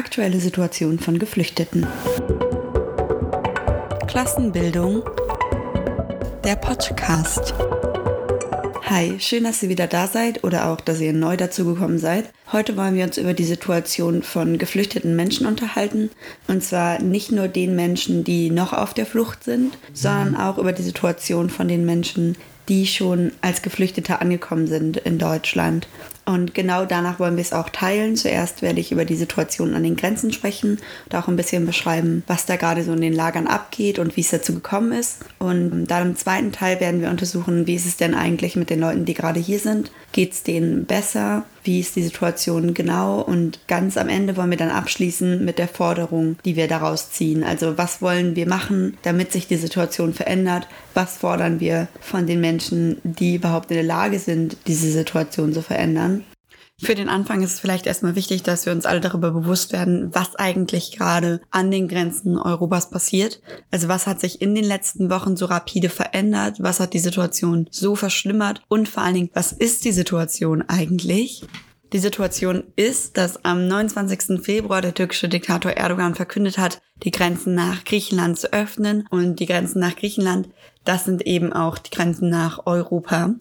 Aktuelle Situation von Geflüchteten. Klassenbildung. Der Podcast. Hi, schön, dass ihr wieder da seid oder auch, dass ihr neu dazugekommen seid. Heute wollen wir uns über die Situation von geflüchteten Menschen unterhalten. Und zwar nicht nur den Menschen, die noch auf der Flucht sind, sondern auch über die Situation von den Menschen, die schon als Geflüchtete angekommen sind in Deutschland. Und genau danach wollen wir es auch teilen. Zuerst werde ich über die Situation an den Grenzen sprechen und auch ein bisschen beschreiben, was da gerade so in den Lagern abgeht und wie es dazu gekommen ist. Und dann im zweiten Teil werden wir untersuchen, wie ist es denn eigentlich mit den Leuten, die gerade hier sind. Geht es denen besser? Wie ist die Situation genau? Und ganz am Ende wollen wir dann abschließen mit der Forderung, die wir daraus ziehen. Also was wollen wir machen, damit sich die Situation verändert? Was fordern wir von den Menschen, die überhaupt in der Lage sind, diese Situation zu verändern? Für den Anfang ist es vielleicht erstmal wichtig, dass wir uns alle darüber bewusst werden, was eigentlich gerade an den Grenzen Europas passiert. Also was hat sich in den letzten Wochen so rapide verändert? Was hat die Situation so verschlimmert? Und vor allen Dingen, was ist die Situation eigentlich? Die Situation ist, dass am 29. Februar der türkische Diktator Erdogan verkündet hat, die Grenzen nach Griechenland zu öffnen. Und die Grenzen nach Griechenland, das sind eben auch die Grenzen nach Europa.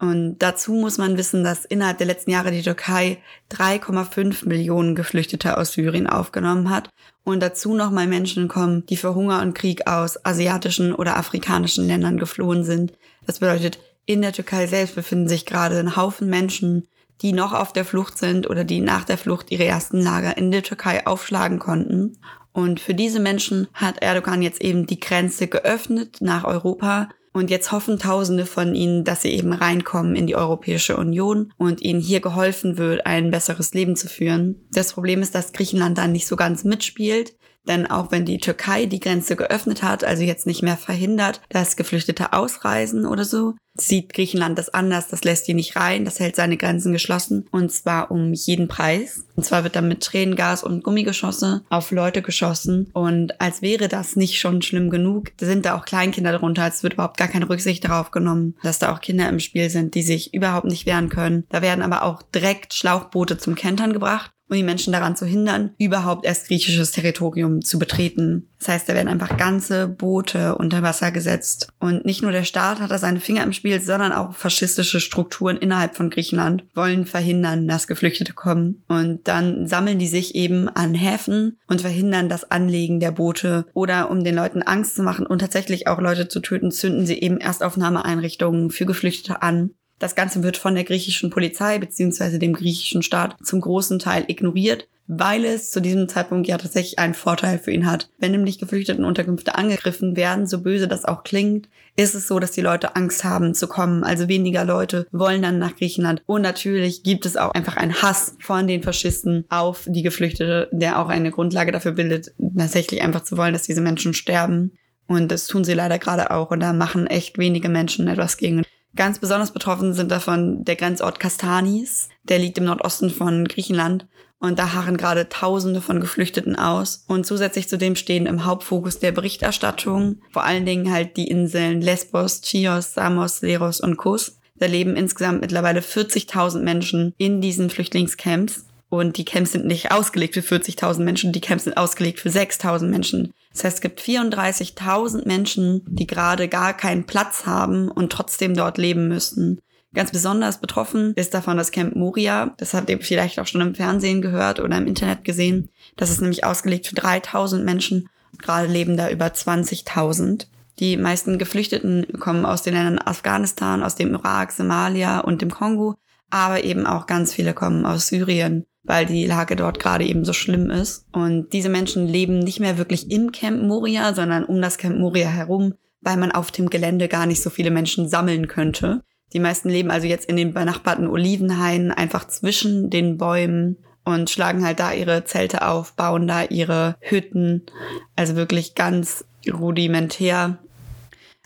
Und dazu muss man wissen, dass innerhalb der letzten Jahre die Türkei 3,5 Millionen Geflüchtete aus Syrien aufgenommen hat. Und dazu nochmal Menschen kommen, die für Hunger und Krieg aus asiatischen oder afrikanischen Ländern geflohen sind. Das bedeutet, in der Türkei selbst befinden sich gerade ein Haufen Menschen, die noch auf der Flucht sind oder die nach der Flucht ihre ersten Lager in der Türkei aufschlagen konnten. Und für diese Menschen hat Erdogan jetzt eben die Grenze geöffnet nach Europa und jetzt hoffen Tausende von ihnen, dass sie eben reinkommen in die Europäische Union und ihnen hier geholfen wird, ein besseres Leben zu führen. Das Problem ist, dass Griechenland da nicht so ganz mitspielt. Denn auch wenn die Türkei die Grenze geöffnet hat, also jetzt nicht mehr verhindert, dass Geflüchtete ausreisen oder so, sieht Griechenland das anders. Das lässt die nicht rein. Das hält seine Grenzen geschlossen. Und zwar um jeden Preis. Und zwar wird dann mit Tränengas und Gummigeschosse auf Leute geschossen. Und als wäre das nicht schon schlimm genug, sind da auch Kleinkinder darunter. Es wird überhaupt gar keine Rücksicht darauf genommen, dass da auch Kinder im Spiel sind, die sich überhaupt nicht wehren können. Da werden aber auch direkt Schlauchboote zum Kentern gebracht um die Menschen daran zu hindern, überhaupt erst griechisches Territorium zu betreten. Das heißt, da werden einfach ganze Boote unter Wasser gesetzt. Und nicht nur der Staat hat da seine Finger im Spiel, sondern auch faschistische Strukturen innerhalb von Griechenland wollen verhindern, dass Geflüchtete kommen. Und dann sammeln die sich eben an Häfen und verhindern das Anlegen der Boote. Oder um den Leuten Angst zu machen und tatsächlich auch Leute zu töten, zünden sie eben Erstaufnahmeeinrichtungen für Geflüchtete an. Das Ganze wird von der griechischen Polizei bzw. dem griechischen Staat zum großen Teil ignoriert, weil es zu diesem Zeitpunkt ja tatsächlich einen Vorteil für ihn hat. Wenn nämlich Geflüchtetenunterkünfte angegriffen werden, so böse das auch klingt, ist es so, dass die Leute Angst haben zu kommen. Also weniger Leute wollen dann nach Griechenland. Und natürlich gibt es auch einfach einen Hass von den Faschisten auf die Geflüchtete, der auch eine Grundlage dafür bildet, tatsächlich einfach zu wollen, dass diese Menschen sterben. Und das tun sie leider gerade auch. Und da machen echt wenige Menschen etwas gegen. Ganz besonders betroffen sind davon der Grenzort Kastanis. Der liegt im Nordosten von Griechenland. Und da harren gerade Tausende von Geflüchteten aus. Und zusätzlich zu dem stehen im Hauptfokus der Berichterstattung vor allen Dingen halt die Inseln Lesbos, Chios, Samos, Leros und Kos. Da leben insgesamt mittlerweile 40.000 Menschen in diesen Flüchtlingscamps. Und die Camps sind nicht ausgelegt für 40.000 Menschen, die Camps sind ausgelegt für 6.000 Menschen. Das heißt, es gibt 34.000 Menschen, die gerade gar keinen Platz haben und trotzdem dort leben müssen. Ganz besonders betroffen ist davon das Camp Moria. Das habt ihr vielleicht auch schon im Fernsehen gehört oder im Internet gesehen. Das ist nämlich ausgelegt für 3000 Menschen. Gerade leben da über 20.000. Die meisten Geflüchteten kommen aus den Ländern Afghanistan, aus dem Irak, Somalia und dem Kongo. Aber eben auch ganz viele kommen aus Syrien weil die Lage dort gerade eben so schlimm ist. Und diese Menschen leben nicht mehr wirklich im Camp Moria, sondern um das Camp Moria herum, weil man auf dem Gelände gar nicht so viele Menschen sammeln könnte. Die meisten leben also jetzt in den benachbarten Olivenhainen einfach zwischen den Bäumen und schlagen halt da ihre Zelte auf, bauen da ihre Hütten. Also wirklich ganz rudimentär.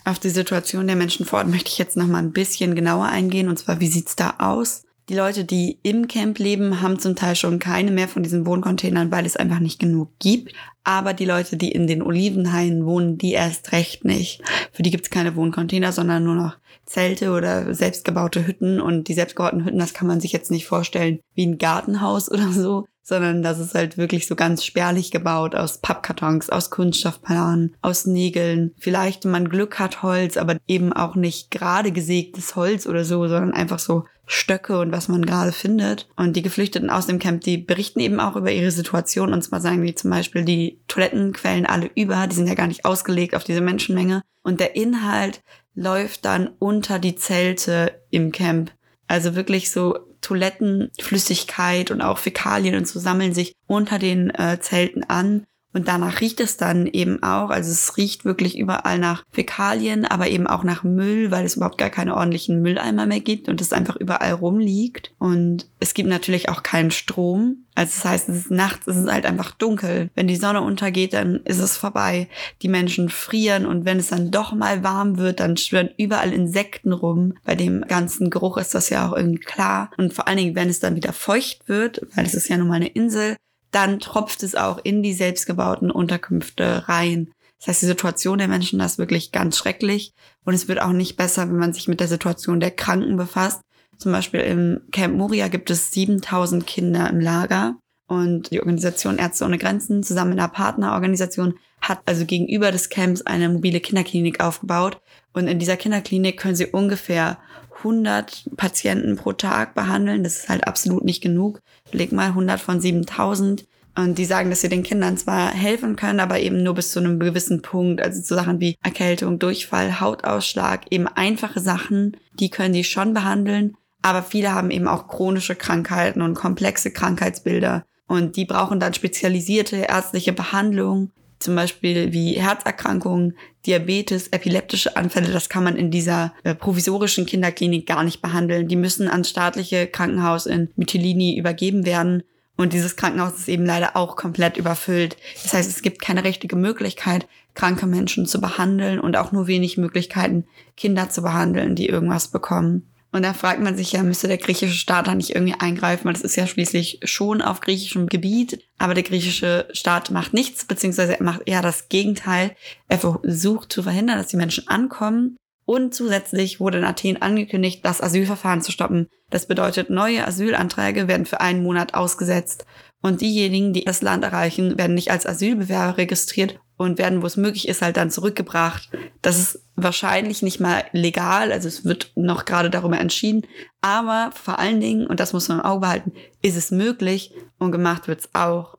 Auf die Situation der Menschen vor Ort möchte ich jetzt noch mal ein bisschen genauer eingehen. Und zwar, wie sieht's da aus? Die Leute, die im Camp leben, haben zum Teil schon keine mehr von diesen Wohncontainern, weil es einfach nicht genug gibt. Aber die Leute, die in den Olivenhainen wohnen, die erst recht nicht. Für die gibt es keine Wohncontainer, sondern nur noch Zelte oder selbstgebaute Hütten. Und die selbstgebauten Hütten, das kann man sich jetzt nicht vorstellen wie ein Gartenhaus oder so, sondern das ist halt wirklich so ganz spärlich gebaut aus Pappkartons, aus Kunststoffplanen, aus Nägeln. Vielleicht, wenn man Glück hat, Holz, aber eben auch nicht gerade gesägtes Holz oder so, sondern einfach so Stöcke und was man gerade findet. Und die Geflüchteten aus dem Camp, die berichten eben auch über ihre Situation. Und zwar sagen die zum Beispiel, die Toiletten quellen alle über, die sind ja gar nicht ausgelegt auf diese Menschenmenge. Und der Inhalt läuft dann unter die Zelte im Camp. Also wirklich so Toilettenflüssigkeit und auch Fäkalien und so sammeln sich unter den äh, Zelten an. Und danach riecht es dann eben auch. Also es riecht wirklich überall nach Fäkalien, aber eben auch nach Müll, weil es überhaupt gar keine ordentlichen Mülleimer mehr gibt und es einfach überall rumliegt. Und es gibt natürlich auch keinen Strom. Also das heißt, es ist nachts, es ist halt einfach dunkel. Wenn die Sonne untergeht, dann ist es vorbei. Die Menschen frieren und wenn es dann doch mal warm wird, dann schwirren überall Insekten rum. Bei dem ganzen Geruch ist das ja auch irgendwie klar. Und vor allen Dingen, wenn es dann wieder feucht wird, weil es ist ja nun mal eine Insel, dann tropft es auch in die selbstgebauten Unterkünfte rein. Das heißt, die Situation der Menschen ist wirklich ganz schrecklich und es wird auch nicht besser, wenn man sich mit der Situation der Kranken befasst. Zum Beispiel im Camp Moria gibt es 7000 Kinder im Lager und die Organisation Ärzte ohne Grenzen zusammen mit einer Partnerorganisation hat also gegenüber des Camps eine mobile Kinderklinik aufgebaut und in dieser Kinderklinik können sie ungefähr 100 Patienten pro Tag behandeln. Das ist halt absolut nicht genug. Leg mal 100 von 7000. Und die sagen, dass sie den Kindern zwar helfen können, aber eben nur bis zu einem gewissen Punkt. Also zu Sachen wie Erkältung, Durchfall, Hautausschlag, eben einfache Sachen, die können die schon behandeln. Aber viele haben eben auch chronische Krankheiten und komplexe Krankheitsbilder. Und die brauchen dann spezialisierte ärztliche Behandlung zum Beispiel wie Herzerkrankungen, Diabetes, epileptische Anfälle, das kann man in dieser äh, provisorischen Kinderklinik gar nicht behandeln. Die müssen ans staatliche Krankenhaus in Mytilini übergeben werden. Und dieses Krankenhaus ist eben leider auch komplett überfüllt. Das heißt, es gibt keine richtige Möglichkeit, kranke Menschen zu behandeln und auch nur wenig Möglichkeiten, Kinder zu behandeln, die irgendwas bekommen. Und da fragt man sich ja, müsste der griechische Staat da nicht irgendwie eingreifen, weil das ist ja schließlich schon auf griechischem Gebiet. Aber der griechische Staat macht nichts, beziehungsweise er macht eher das Gegenteil. Er versucht zu verhindern, dass die Menschen ankommen. Und zusätzlich wurde in Athen angekündigt, das Asylverfahren zu stoppen. Das bedeutet, neue Asylanträge werden für einen Monat ausgesetzt. Und diejenigen, die das Land erreichen, werden nicht als Asylbewerber registriert und werden, wo es möglich ist, halt dann zurückgebracht. Das ist wahrscheinlich nicht mal legal, also es wird noch gerade darüber entschieden, aber vor allen Dingen, und das muss man im Auge behalten, ist es möglich und gemacht wird es auch.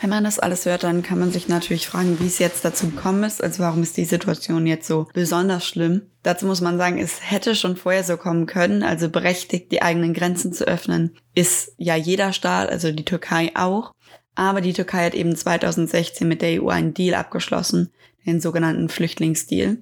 Wenn man das alles hört, dann kann man sich natürlich fragen, wie es jetzt dazu gekommen ist. Also warum ist die Situation jetzt so besonders schlimm? Dazu muss man sagen, es hätte schon vorher so kommen können. Also berechtigt, die eigenen Grenzen zu öffnen, ist ja jeder Staat, also die Türkei auch. Aber die Türkei hat eben 2016 mit der EU einen Deal abgeschlossen, den sogenannten Flüchtlingsdeal.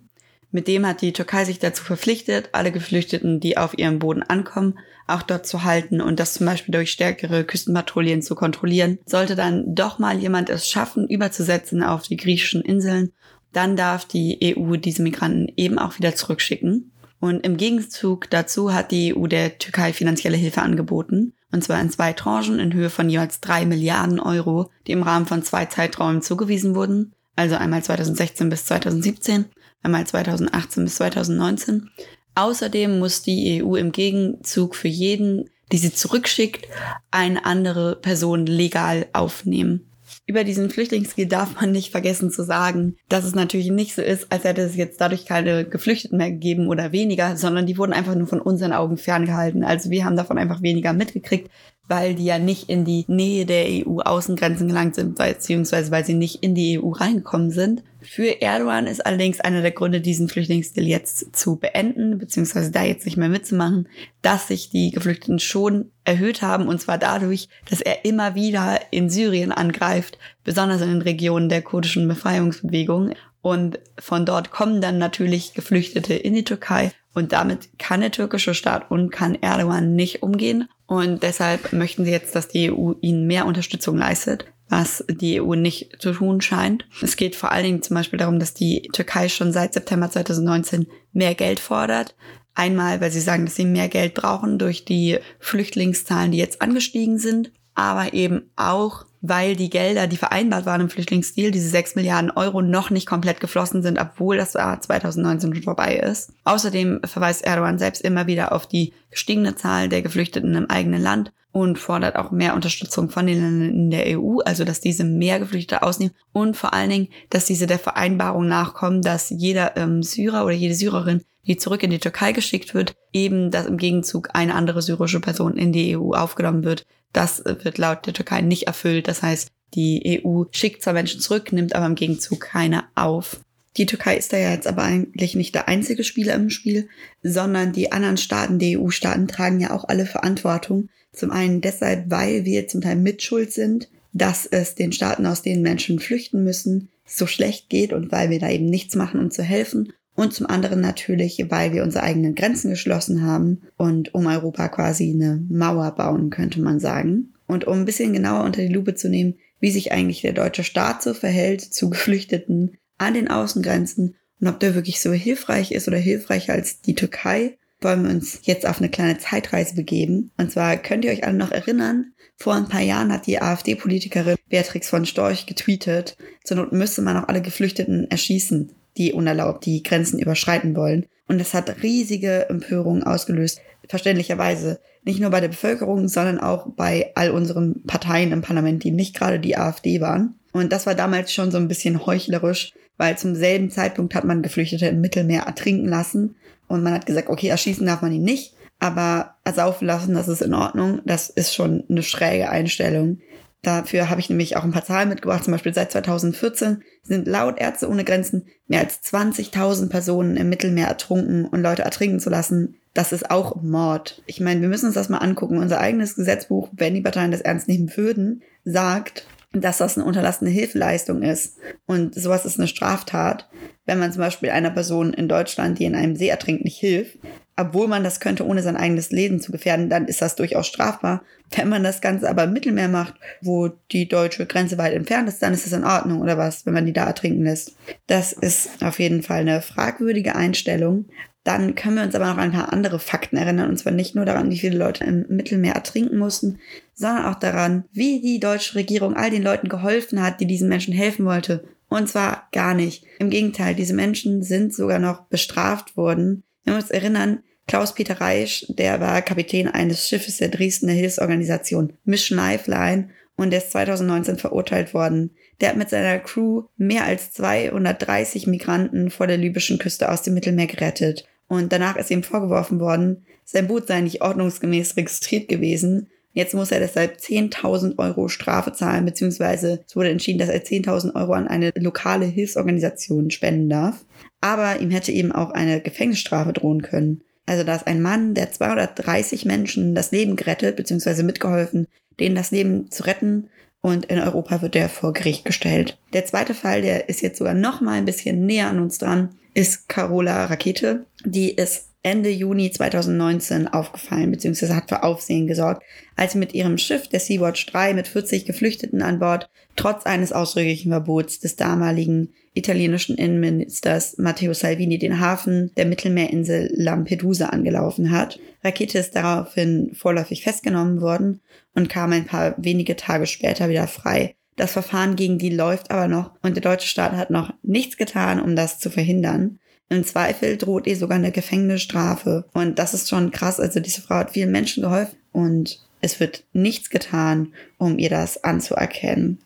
Mit dem hat die Türkei sich dazu verpflichtet, alle Geflüchteten, die auf ihrem Boden ankommen, auch dort zu halten und das zum Beispiel durch stärkere Küstenpatrouillen zu kontrollieren. Sollte dann doch mal jemand es schaffen, überzusetzen auf die griechischen Inseln, dann darf die EU diese Migranten eben auch wieder zurückschicken. Und im Gegenzug dazu hat die EU der Türkei finanzielle Hilfe angeboten und zwar in zwei Tranchen in Höhe von jeweils drei Milliarden Euro, die im Rahmen von zwei Zeiträumen zugewiesen wurden, also einmal 2016 bis 2017, einmal 2018 bis 2019. Außerdem muss die EU im Gegenzug für jeden, die sie zurückschickt, eine andere Person legal aufnehmen. Über diesen Flüchtlingsdeal darf man nicht vergessen zu sagen, dass es natürlich nicht so ist, als hätte es jetzt dadurch keine Geflüchteten mehr gegeben oder weniger, sondern die wurden einfach nur von unseren Augen ferngehalten. Also wir haben davon einfach weniger mitgekriegt, weil die ja nicht in die Nähe der EU-Außengrenzen gelangt sind, beziehungsweise weil sie nicht in die EU reingekommen sind. Für Erdogan ist allerdings einer der Gründe, diesen Flüchtlingsdeal jetzt zu beenden, beziehungsweise da jetzt nicht mehr mitzumachen, dass sich die Geflüchteten schon erhöht haben, und zwar dadurch, dass er immer wieder in Syrien angreift, besonders in den Regionen der kurdischen Befreiungsbewegung. Und von dort kommen dann natürlich Geflüchtete in die Türkei. Und damit kann der türkische Staat und kann Erdogan nicht umgehen. Und deshalb möchten sie jetzt, dass die EU ihnen mehr Unterstützung leistet was die EU nicht zu tun scheint. Es geht vor allen Dingen zum Beispiel darum, dass die Türkei schon seit September 2019 mehr Geld fordert. Einmal, weil sie sagen, dass sie mehr Geld brauchen durch die Flüchtlingszahlen, die jetzt angestiegen sind, aber eben auch, weil die Gelder, die vereinbart waren im Flüchtlingsdeal, diese 6 Milliarden Euro, noch nicht komplett geflossen sind, obwohl das Jahr 2019 schon vorbei ist. Außerdem verweist Erdogan selbst immer wieder auf die gestiegene Zahl der Geflüchteten im eigenen Land und fordert auch mehr Unterstützung von den Ländern in der EU, also dass diese mehr Geflüchtete ausnehmen und vor allen Dingen, dass diese der Vereinbarung nachkommen, dass jeder ähm, Syrer oder jede Syrerin, die zurück in die Türkei geschickt wird, eben dass im Gegenzug eine andere syrische Person in die EU aufgenommen wird. Das wird laut der Türkei nicht erfüllt. Das heißt, die EU schickt zwar Menschen zurück, nimmt aber im Gegenzug keine auf. Die Türkei ist da ja jetzt aber eigentlich nicht der einzige Spieler im Spiel, sondern die anderen Staaten, die EU-Staaten tragen ja auch alle Verantwortung. Zum einen deshalb, weil wir zum Teil mitschuld sind, dass es den Staaten, aus denen Menschen flüchten müssen, so schlecht geht und weil wir da eben nichts machen, um zu helfen. Und zum anderen natürlich, weil wir unsere eigenen Grenzen geschlossen haben und um Europa quasi eine Mauer bauen, könnte man sagen. Und um ein bisschen genauer unter die Lupe zu nehmen, wie sich eigentlich der deutsche Staat so verhält zu Geflüchteten, an den Außengrenzen und ob der wirklich so hilfreich ist oder hilfreicher als die Türkei, wollen wir uns jetzt auf eine kleine Zeitreise begeben. Und zwar könnt ihr euch alle noch erinnern, vor ein paar Jahren hat die AfD-Politikerin Beatrix von Storch getweetet, zur Not müsste man auch alle Geflüchteten erschießen, die unerlaubt die Grenzen überschreiten wollen. Und das hat riesige Empörungen ausgelöst, verständlicherweise. Nicht nur bei der Bevölkerung, sondern auch bei all unseren Parteien im Parlament, die nicht gerade die AfD waren. Und das war damals schon so ein bisschen heuchlerisch, weil zum selben Zeitpunkt hat man Geflüchtete im Mittelmeer ertrinken lassen und man hat gesagt, okay, erschießen darf man ihn nicht, aber ersaufen lassen, das ist in Ordnung. Das ist schon eine schräge Einstellung. Dafür habe ich nämlich auch ein paar Zahlen mitgebracht. Zum Beispiel seit 2014 sind laut Ärzte ohne Grenzen mehr als 20.000 Personen im Mittelmeer ertrunken und Leute ertrinken zu lassen. Das ist auch Mord. Ich meine, wir müssen uns das mal angucken. Unser eigenes Gesetzbuch, wenn die Parteien das ernst nehmen würden, sagt, dass das eine unterlassene Hilfeleistung ist. Und sowas ist eine Straftat, wenn man zum Beispiel einer Person in Deutschland, die in einem See ertrinkt, nicht hilft, obwohl man das könnte, ohne sein eigenes Leben zu gefährden, dann ist das durchaus strafbar. Wenn man das Ganze aber im Mittelmeer macht, wo die deutsche Grenze weit entfernt ist, dann ist es in Ordnung oder was, wenn man die da ertrinken lässt. Das ist auf jeden Fall eine fragwürdige Einstellung. Dann können wir uns aber noch an ein paar andere Fakten erinnern, und zwar nicht nur daran, wie viele Leute im Mittelmeer ertrinken mussten, sondern auch daran, wie die deutsche Regierung all den Leuten geholfen hat, die diesen Menschen helfen wollte. Und zwar gar nicht. Im Gegenteil, diese Menschen sind sogar noch bestraft worden. Wir müssen uns erinnern, Klaus-Peter Reisch, der war Kapitän eines Schiffes der Dresdner Hilfsorganisation Mission Lifeline und der ist 2019 verurteilt worden. Der hat mit seiner Crew mehr als 230 Migranten vor der libyschen Küste aus dem Mittelmeer gerettet. Und danach ist ihm vorgeworfen worden, sein Boot sei nicht ordnungsgemäß registriert gewesen. Jetzt muss er deshalb 10.000 Euro Strafe zahlen, beziehungsweise es wurde entschieden, dass er 10.000 Euro an eine lokale Hilfsorganisation spenden darf. Aber ihm hätte eben auch eine Gefängnisstrafe drohen können. Also da ist ein Mann, der 230 Menschen das Leben gerettet, beziehungsweise mitgeholfen, denen das Leben zu retten. Und in Europa wird er vor Gericht gestellt. Der zweite Fall, der ist jetzt sogar noch mal ein bisschen näher an uns dran ist Carola Rakete. Die ist Ende Juni 2019 aufgefallen bzw. hat für Aufsehen gesorgt, als sie mit ihrem Schiff, der Sea-Watch 3, mit 40 Geflüchteten an Bord, trotz eines ausdrücklichen Verbots des damaligen italienischen Innenministers Matteo Salvini den Hafen der Mittelmeerinsel Lampedusa angelaufen hat. Rakete ist daraufhin vorläufig festgenommen worden und kam ein paar wenige Tage später wieder frei. Das Verfahren gegen die läuft aber noch und der deutsche Staat hat noch nichts getan, um das zu verhindern. Im Zweifel droht ihr sogar eine Gefängnisstrafe. Und das ist schon krass. Also diese Frau hat vielen Menschen geholfen und es wird nichts getan, um ihr das anzuerkennen.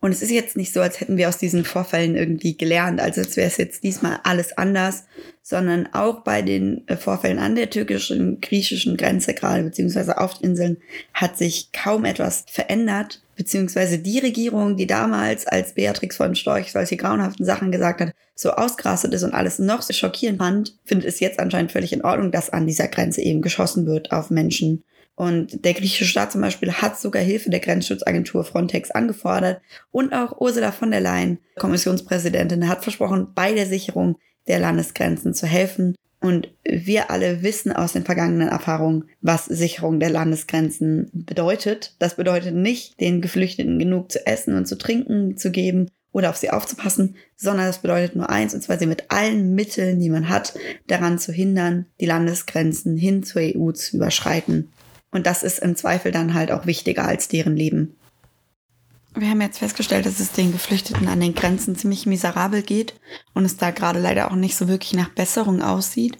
Und es ist jetzt nicht so, als hätten wir aus diesen Vorfällen irgendwie gelernt, also als wäre es jetzt diesmal alles anders, sondern auch bei den äh, Vorfällen an der türkischen, griechischen Grenze gerade, beziehungsweise auf den Inseln, hat sich kaum etwas verändert, beziehungsweise die Regierung, die damals, als Beatrix von Storch solche grauenhaften Sachen gesagt hat, so ausgerastet ist und alles noch so schockierend fand, findet es jetzt anscheinend völlig in Ordnung, dass an dieser Grenze eben geschossen wird auf Menschen. Und der griechische Staat zum Beispiel hat sogar Hilfe der Grenzschutzagentur Frontex angefordert. Und auch Ursula von der Leyen, Kommissionspräsidentin, hat versprochen, bei der Sicherung der Landesgrenzen zu helfen. Und wir alle wissen aus den vergangenen Erfahrungen, was Sicherung der Landesgrenzen bedeutet. Das bedeutet nicht, den Geflüchteten genug zu essen und zu trinken zu geben oder auf sie aufzupassen, sondern das bedeutet nur eins, und zwar sie mit allen Mitteln, die man hat, daran zu hindern, die Landesgrenzen hin zur EU zu überschreiten. Und das ist im Zweifel dann halt auch wichtiger als deren Leben. Wir haben jetzt festgestellt, dass es den Geflüchteten an den Grenzen ziemlich miserabel geht und es da gerade leider auch nicht so wirklich nach Besserung aussieht.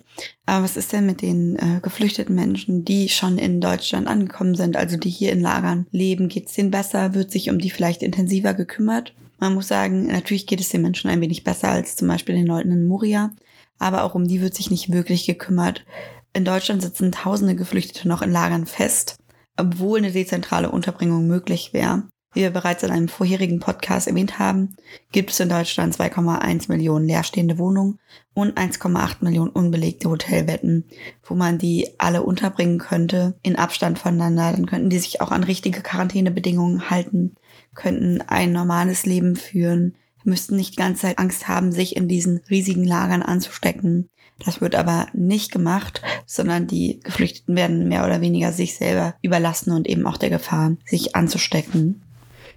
Aber was ist denn mit den äh, geflüchteten Menschen, die schon in Deutschland angekommen sind, also die hier in Lagern leben? Geht es denen besser? Wird sich um die vielleicht intensiver gekümmert? Man muss sagen, natürlich geht es den Menschen ein wenig besser als zum Beispiel den Leuten in Moria, aber auch um die wird sich nicht wirklich gekümmert. In Deutschland sitzen tausende Geflüchtete noch in Lagern fest, obwohl eine dezentrale Unterbringung möglich wäre. Wie wir bereits in einem vorherigen Podcast erwähnt haben, gibt es in Deutschland 2,1 Millionen leerstehende Wohnungen und 1,8 Millionen unbelegte Hotelbetten, wo man die alle unterbringen könnte in Abstand voneinander. Dann könnten die sich auch an richtige Quarantänebedingungen halten, könnten ein normales Leben führen, müssten nicht die ganze Zeit Angst haben, sich in diesen riesigen Lagern anzustecken. Das wird aber nicht gemacht, sondern die Geflüchteten werden mehr oder weniger sich selber überlassen und eben auch der Gefahr, sich anzustecken.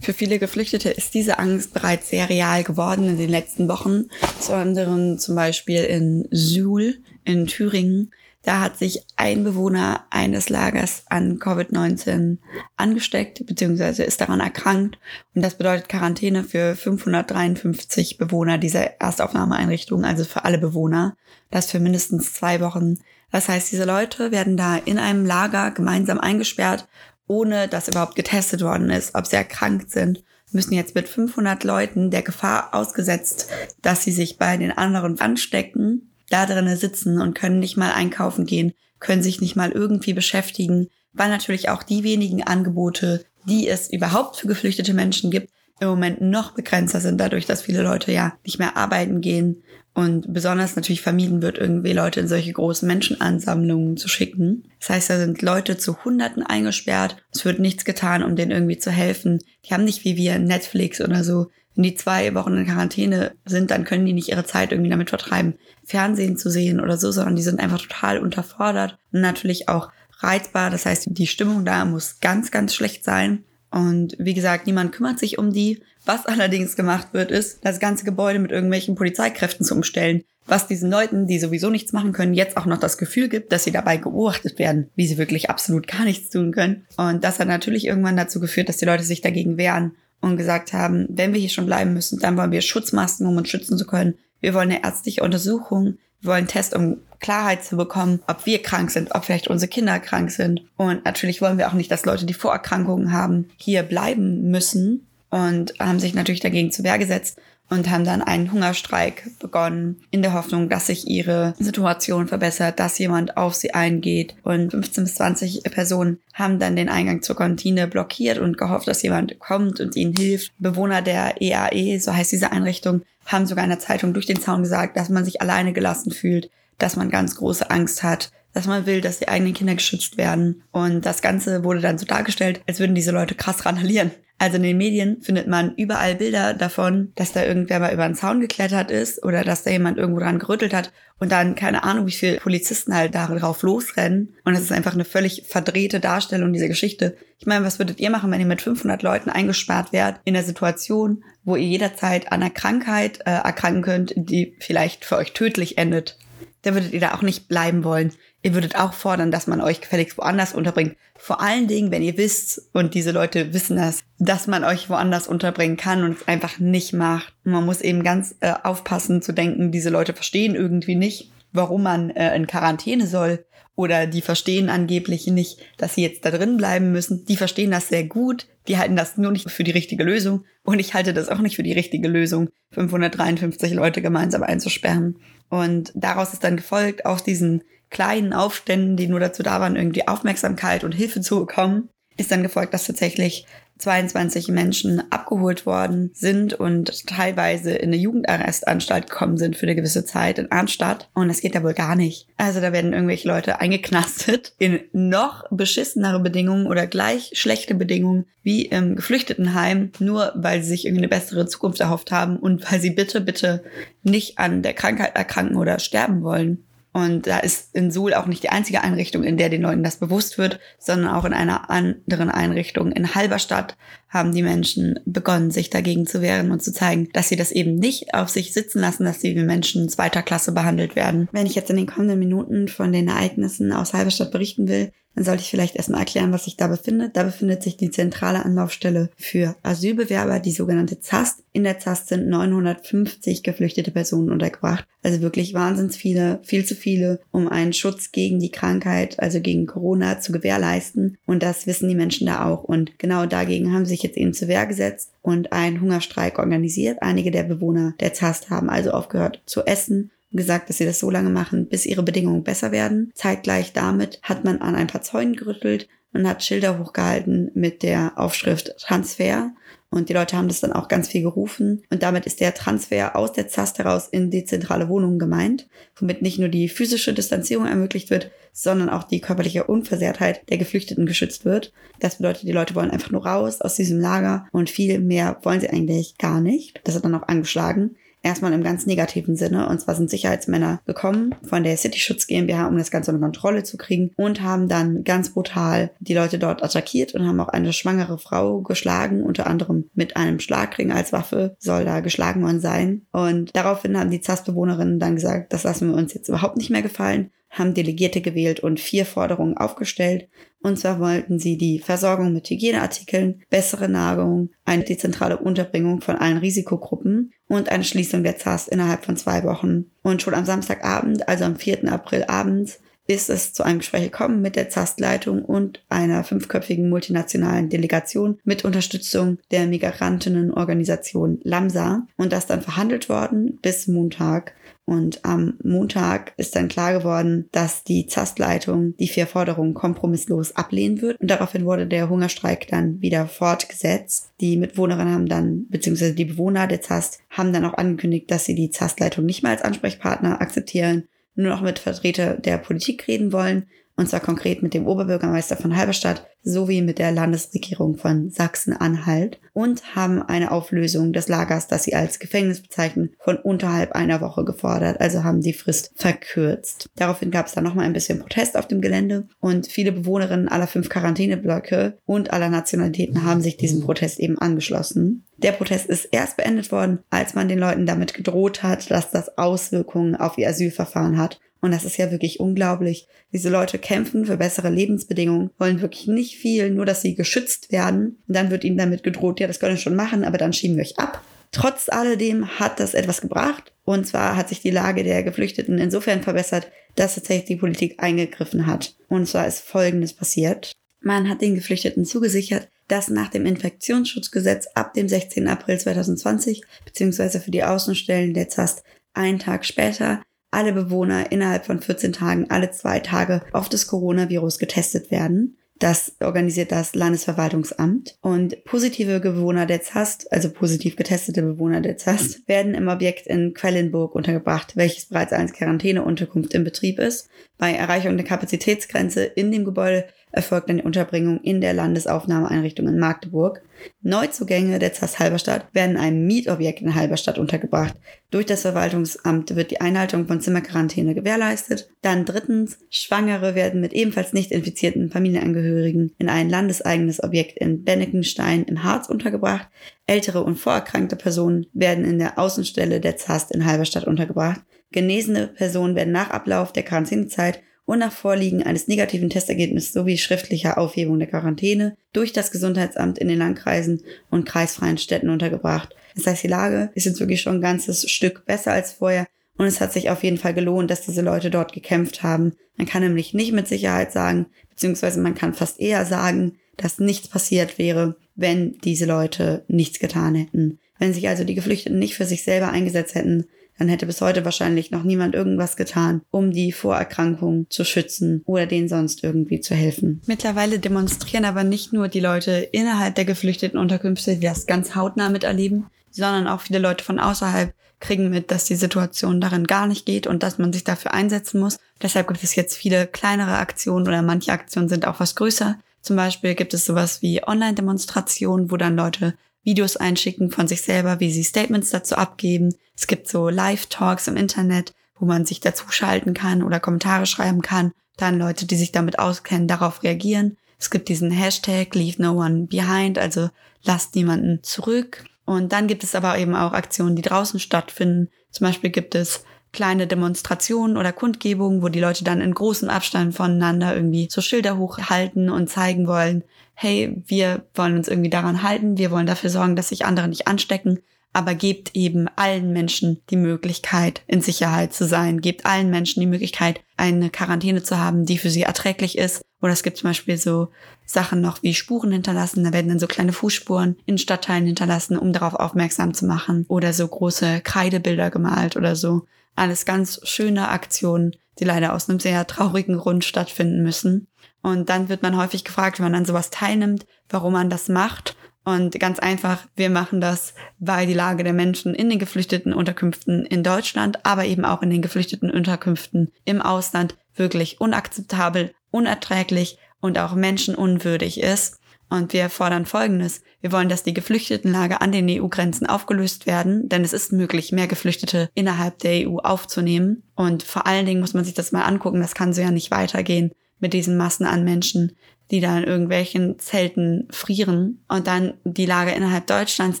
Für viele Geflüchtete ist diese Angst bereits sehr real geworden in den letzten Wochen. Zu anderen zum Beispiel in Suhl in Thüringen. Da hat sich ein Bewohner eines Lagers an Covid-19 angesteckt bzw. ist daran erkrankt. Und das bedeutet Quarantäne für 553 Bewohner dieser Erstaufnahmeeinrichtung, also für alle Bewohner. Das für mindestens zwei Wochen. Das heißt, diese Leute werden da in einem Lager gemeinsam eingesperrt ohne dass überhaupt getestet worden ist, ob sie erkrankt sind, müssen jetzt mit 500 Leuten der Gefahr ausgesetzt, dass sie sich bei den anderen anstecken, da drinnen sitzen und können nicht mal einkaufen gehen, können sich nicht mal irgendwie beschäftigen, weil natürlich auch die wenigen Angebote, die es überhaupt für geflüchtete Menschen gibt, im Moment noch begrenzter sind, dadurch, dass viele Leute ja nicht mehr arbeiten gehen, und besonders natürlich vermieden wird, irgendwie Leute in solche großen Menschenansammlungen zu schicken. Das heißt, da sind Leute zu Hunderten eingesperrt. Es wird nichts getan, um denen irgendwie zu helfen. Die haben nicht wie wir Netflix oder so. Wenn die zwei Wochen in Quarantäne sind, dann können die nicht ihre Zeit irgendwie damit vertreiben, Fernsehen zu sehen oder so, sondern die sind einfach total unterfordert und natürlich auch reizbar. Das heißt, die Stimmung da muss ganz, ganz schlecht sein. Und wie gesagt, niemand kümmert sich um die. Was allerdings gemacht wird, ist, das ganze Gebäude mit irgendwelchen Polizeikräften zu umstellen. Was diesen Leuten, die sowieso nichts machen können, jetzt auch noch das Gefühl gibt, dass sie dabei beobachtet werden, wie sie wirklich absolut gar nichts tun können. Und das hat natürlich irgendwann dazu geführt, dass die Leute sich dagegen wehren und gesagt haben, wenn wir hier schon bleiben müssen, dann wollen wir Schutzmasken, um uns schützen zu können. Wir wollen eine ärztliche Untersuchung. Wir wollen einen Test, um Klarheit zu bekommen, ob wir krank sind, ob vielleicht unsere Kinder krank sind. Und natürlich wollen wir auch nicht, dass Leute, die Vorerkrankungen haben, hier bleiben müssen und haben sich natürlich dagegen zu Wehr gesetzt und haben dann einen Hungerstreik begonnen, in der Hoffnung, dass sich ihre Situation verbessert, dass jemand auf sie eingeht. Und 15 bis 20 Personen haben dann den Eingang zur Kantine blockiert und gehofft, dass jemand kommt und ihnen hilft. Bewohner der EAE, e, so heißt diese Einrichtung, haben sogar in der Zeitung durch den Zaun gesagt, dass man sich alleine gelassen fühlt, dass man ganz große Angst hat, dass man will, dass die eigenen Kinder geschützt werden. Und das Ganze wurde dann so dargestellt, als würden diese Leute krass randalieren. Also in den Medien findet man überall Bilder davon, dass da irgendwer mal über einen Zaun geklettert ist oder dass da jemand irgendwo dran gerüttelt hat und dann keine Ahnung, wie viele Polizisten halt darauf losrennen. Und das ist einfach eine völlig verdrehte Darstellung dieser Geschichte. Ich meine, was würdet ihr machen, wenn ihr mit 500 Leuten eingesperrt wärt in der Situation, wo ihr jederzeit an einer Krankheit äh, erkranken könnt, die vielleicht für euch tödlich endet? Da würdet ihr da auch nicht bleiben wollen. Ihr würdet auch fordern, dass man euch gefälligst woanders unterbringt. Vor allen Dingen, wenn ihr wisst, und diese Leute wissen das, dass man euch woanders unterbringen kann und es einfach nicht macht. man muss eben ganz äh, aufpassen zu denken, diese Leute verstehen irgendwie nicht, warum man äh, in Quarantäne soll. Oder die verstehen angeblich nicht, dass sie jetzt da drin bleiben müssen. Die verstehen das sehr gut. Die halten das nur nicht für die richtige Lösung. Und ich halte das auch nicht für die richtige Lösung, 553 Leute gemeinsam einzusperren. Und daraus ist dann gefolgt, aus diesen kleinen Aufständen, die nur dazu da waren, irgendwie Aufmerksamkeit und Hilfe zu bekommen, ist dann gefolgt, dass tatsächlich 22 Menschen abgeholt worden sind und teilweise in eine Jugendarrestanstalt gekommen sind für eine gewisse Zeit in Arnstadt. Und das geht da wohl gar nicht. Also da werden irgendwelche Leute eingeknastet in noch beschissenere Bedingungen oder gleich schlechte Bedingungen wie im Geflüchtetenheim, nur weil sie sich irgendwie eine bessere Zukunft erhofft haben und weil sie bitte, bitte nicht an der Krankheit erkranken oder sterben wollen. Und da ist in Suhl auch nicht die einzige Einrichtung, in der den Leuten das bewusst wird, sondern auch in einer anderen Einrichtung in Halberstadt haben die Menschen begonnen, sich dagegen zu wehren und zu zeigen, dass sie das eben nicht auf sich sitzen lassen, dass sie wie Menschen zweiter Klasse behandelt werden. Wenn ich jetzt in den kommenden Minuten von den Ereignissen aus Halberstadt berichten will, dann sollte ich vielleicht erstmal erklären, was sich da befindet. Da befindet sich die zentrale Anlaufstelle für Asylbewerber, die sogenannte ZAST. In der ZAST sind 950 geflüchtete Personen untergebracht. Also wirklich wahnsinns viele, viel zu viele, um einen Schutz gegen die Krankheit, also gegen Corona zu gewährleisten. Und das wissen die Menschen da auch. Und genau dagegen haben sich jetzt eben zur Wehr gesetzt und einen Hungerstreik organisiert. Einige der Bewohner der ZAST haben also aufgehört zu essen gesagt, dass sie das so lange machen, bis ihre Bedingungen besser werden. Zeitgleich damit hat man an ein paar Zäunen gerüttelt und hat Schilder hochgehalten mit der Aufschrift Transfer. Und die Leute haben das dann auch ganz viel gerufen. Und damit ist der Transfer aus der ZAST heraus in dezentrale Wohnungen gemeint, womit nicht nur die physische Distanzierung ermöglicht wird, sondern auch die körperliche Unversehrtheit der Geflüchteten geschützt wird. Das bedeutet, die Leute wollen einfach nur raus aus diesem Lager und viel mehr wollen sie eigentlich gar nicht. Das hat dann auch angeschlagen erstmal im ganz negativen Sinne. Und zwar sind Sicherheitsmänner gekommen von der City Schutz GmbH, um das Ganze unter Kontrolle zu kriegen und haben dann ganz brutal die Leute dort attackiert und haben auch eine schwangere Frau geschlagen, unter anderem mit einem Schlagring als Waffe soll da geschlagen worden sein. Und daraufhin haben die ZAS-Bewohnerinnen dann gesagt, das lassen wir uns jetzt überhaupt nicht mehr gefallen haben Delegierte gewählt und vier Forderungen aufgestellt. Und zwar wollten sie die Versorgung mit Hygieneartikeln, bessere Nahrung, eine dezentrale Unterbringung von allen Risikogruppen und eine Schließung der ZAS innerhalb von zwei Wochen. Und schon am Samstagabend, also am 4. April abends, ist es zu einem Gespräch gekommen mit der ZAST-Leitung und einer fünfköpfigen multinationalen Delegation mit Unterstützung der Migrantinnenorganisation LAMSA und das dann verhandelt worden bis Montag. Und am Montag ist dann klar geworden, dass die ZAST-Leitung die vier Forderungen kompromisslos ablehnen wird. Und daraufhin wurde der Hungerstreik dann wieder fortgesetzt. Die Mitwohnerinnen haben dann, beziehungsweise die Bewohner der ZAST haben dann auch angekündigt, dass sie die ZAST-Leitung nicht mehr als Ansprechpartner akzeptieren nur noch mit Vertreter der Politik reden wollen, und zwar konkret mit dem Oberbürgermeister von Halberstadt sowie mit der Landesregierung von Sachsen-Anhalt und haben eine Auflösung des Lagers, das sie als Gefängnis bezeichnen, von unterhalb einer Woche gefordert, also haben die Frist verkürzt. Daraufhin gab es dann nochmal ein bisschen Protest auf dem Gelände und viele Bewohnerinnen aller fünf Quarantäneblöcke und aller Nationalitäten haben sich diesem Protest eben angeschlossen. Der Protest ist erst beendet worden, als man den Leuten damit gedroht hat, dass das Auswirkungen auf ihr Asylverfahren hat. Und das ist ja wirklich unglaublich. Diese Leute kämpfen für bessere Lebensbedingungen, wollen wirklich nicht viel, nur dass sie geschützt werden. Und dann wird ihnen damit gedroht, ja, das könnt ihr schon machen, aber dann schieben wir euch ab. Trotz alledem hat das etwas gebracht. Und zwar hat sich die Lage der Geflüchteten insofern verbessert, dass tatsächlich die Politik eingegriffen hat. Und zwar ist Folgendes passiert. Man hat den Geflüchteten zugesichert, dass nach dem Infektionsschutzgesetz ab dem 16. April 2020 beziehungsweise für die Außenstellen der ZAST einen Tag später alle Bewohner innerhalb von 14 Tagen alle zwei Tage auf das Coronavirus getestet werden. Das organisiert das Landesverwaltungsamt. Und positive Bewohner der ZAST, also positiv getestete Bewohner der ZAST, werden im Objekt in Quellenburg untergebracht, welches bereits als Quarantäneunterkunft in Betrieb ist. Bei Erreichung der Kapazitätsgrenze in dem Gebäude erfolgt die Unterbringung in der Landesaufnahmeeinrichtung in Magdeburg. Neuzugänge der ZAS Halberstadt werden in einem Mietobjekt in Halberstadt untergebracht. Durch das Verwaltungsamt wird die Einhaltung von Zimmerquarantäne gewährleistet. Dann drittens, Schwangere werden mit ebenfalls nicht infizierten Familienangehörigen in ein landeseigenes Objekt in Bennekenstein im Harz untergebracht. Ältere und vorerkrankte Personen werden in der Außenstelle der ZAST in Halberstadt untergebracht. Genesene Personen werden nach Ablauf der Quarantänezeit und nach Vorliegen eines negativen Testergebnisses sowie schriftlicher Aufhebung der Quarantäne durch das Gesundheitsamt in den Landkreisen und kreisfreien Städten untergebracht. Das heißt, die Lage ist jetzt wirklich schon ein ganzes Stück besser als vorher und es hat sich auf jeden Fall gelohnt, dass diese Leute dort gekämpft haben. Man kann nämlich nicht mit Sicherheit sagen, beziehungsweise man kann fast eher sagen, dass nichts passiert wäre, wenn diese Leute nichts getan hätten. Wenn sich also die Geflüchteten nicht für sich selber eingesetzt hätten, dann hätte bis heute wahrscheinlich noch niemand irgendwas getan, um die Vorerkrankung zu schützen oder denen sonst irgendwie zu helfen. Mittlerweile demonstrieren aber nicht nur die Leute innerhalb der geflüchteten Unterkünfte, die das ganz hautnah miterleben, sondern auch viele Leute von außerhalb kriegen mit, dass die Situation darin gar nicht geht und dass man sich dafür einsetzen muss. Deshalb gibt es jetzt viele kleinere Aktionen oder manche Aktionen sind auch was größer. Zum Beispiel gibt es sowas wie Online-Demonstrationen, wo dann Leute Videos einschicken von sich selber, wie sie Statements dazu abgeben. Es gibt so Live-Talks im Internet, wo man sich dazu schalten kann oder Kommentare schreiben kann. Dann Leute, die sich damit auskennen, darauf reagieren. Es gibt diesen Hashtag Leave No One Behind, also lasst niemanden zurück. Und dann gibt es aber eben auch Aktionen, die draußen stattfinden. Zum Beispiel gibt es kleine Demonstrationen oder Kundgebungen, wo die Leute dann in großem Abstand voneinander irgendwie so Schilder hochhalten und zeigen wollen, hey, wir wollen uns irgendwie daran halten, wir wollen dafür sorgen, dass sich andere nicht anstecken, aber gebt eben allen Menschen die Möglichkeit, in Sicherheit zu sein, gebt allen Menschen die Möglichkeit, eine Quarantäne zu haben, die für sie erträglich ist. Oder es gibt zum Beispiel so Sachen noch wie Spuren hinterlassen, da werden dann so kleine Fußspuren in Stadtteilen hinterlassen, um darauf aufmerksam zu machen. Oder so große Kreidebilder gemalt oder so. Alles ganz schöne Aktionen, die leider aus einem sehr traurigen Grund stattfinden müssen. Und dann wird man häufig gefragt, wenn man an sowas teilnimmt, warum man das macht. Und ganz einfach, wir machen das, weil die Lage der Menschen in den geflüchteten Unterkünften in Deutschland, aber eben auch in den geflüchteten Unterkünften im Ausland wirklich unakzeptabel, unerträglich und auch menschenunwürdig ist. Und wir fordern Folgendes. Wir wollen, dass die Geflüchtetenlage an den EU-Grenzen aufgelöst werden, denn es ist möglich, mehr Geflüchtete innerhalb der EU aufzunehmen. Und vor allen Dingen muss man sich das mal angucken, das kann so ja nicht weitergehen mit diesen Massen an Menschen, die da in irgendwelchen Zelten frieren. Und dann die Lager innerhalb Deutschlands,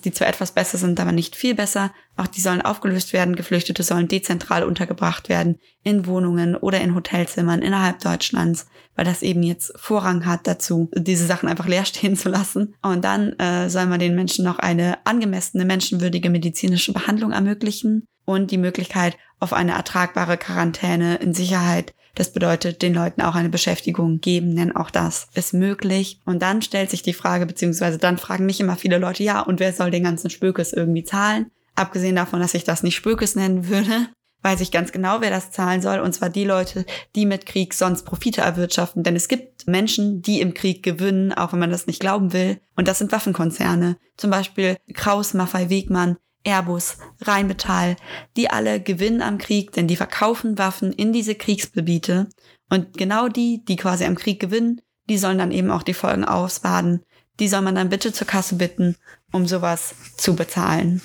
die zwar etwas besser sind, aber nicht viel besser. Auch die sollen aufgelöst werden. Geflüchtete sollen dezentral untergebracht werden. In Wohnungen oder in Hotelzimmern innerhalb Deutschlands. Weil das eben jetzt Vorrang hat dazu, diese Sachen einfach leer stehen zu lassen. Und dann äh, soll man den Menschen noch eine angemessene, menschenwürdige medizinische Behandlung ermöglichen. Und die Möglichkeit auf eine ertragbare Quarantäne in Sicherheit das bedeutet, den Leuten auch eine Beschäftigung geben, denn auch das ist möglich. Und dann stellt sich die Frage, beziehungsweise dann fragen mich immer viele Leute, ja, und wer soll den ganzen Spökes irgendwie zahlen? Abgesehen davon, dass ich das nicht Spökes nennen würde, weiß ich ganz genau, wer das zahlen soll. Und zwar die Leute, die mit Krieg sonst Profite erwirtschaften. Denn es gibt Menschen, die im Krieg gewinnen, auch wenn man das nicht glauben will. Und das sind Waffenkonzerne. Zum Beispiel Kraus Maffei Wegmann, Airbus, Rheinmetall, die alle gewinnen am Krieg, denn die verkaufen Waffen in diese Kriegsgebiete. Und genau die, die quasi am Krieg gewinnen, die sollen dann eben auch die Folgen ausbaden. Die soll man dann bitte zur Kasse bitten, um sowas zu bezahlen.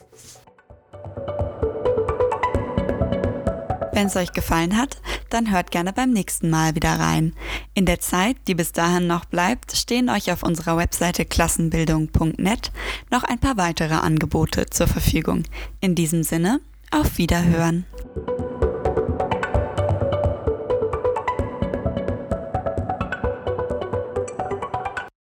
Wenn es euch gefallen hat, dann hört gerne beim nächsten Mal wieder rein. In der Zeit, die bis dahin noch bleibt, stehen euch auf unserer Webseite klassenbildung.net noch ein paar weitere Angebote zur Verfügung. In diesem Sinne, auf Wiederhören.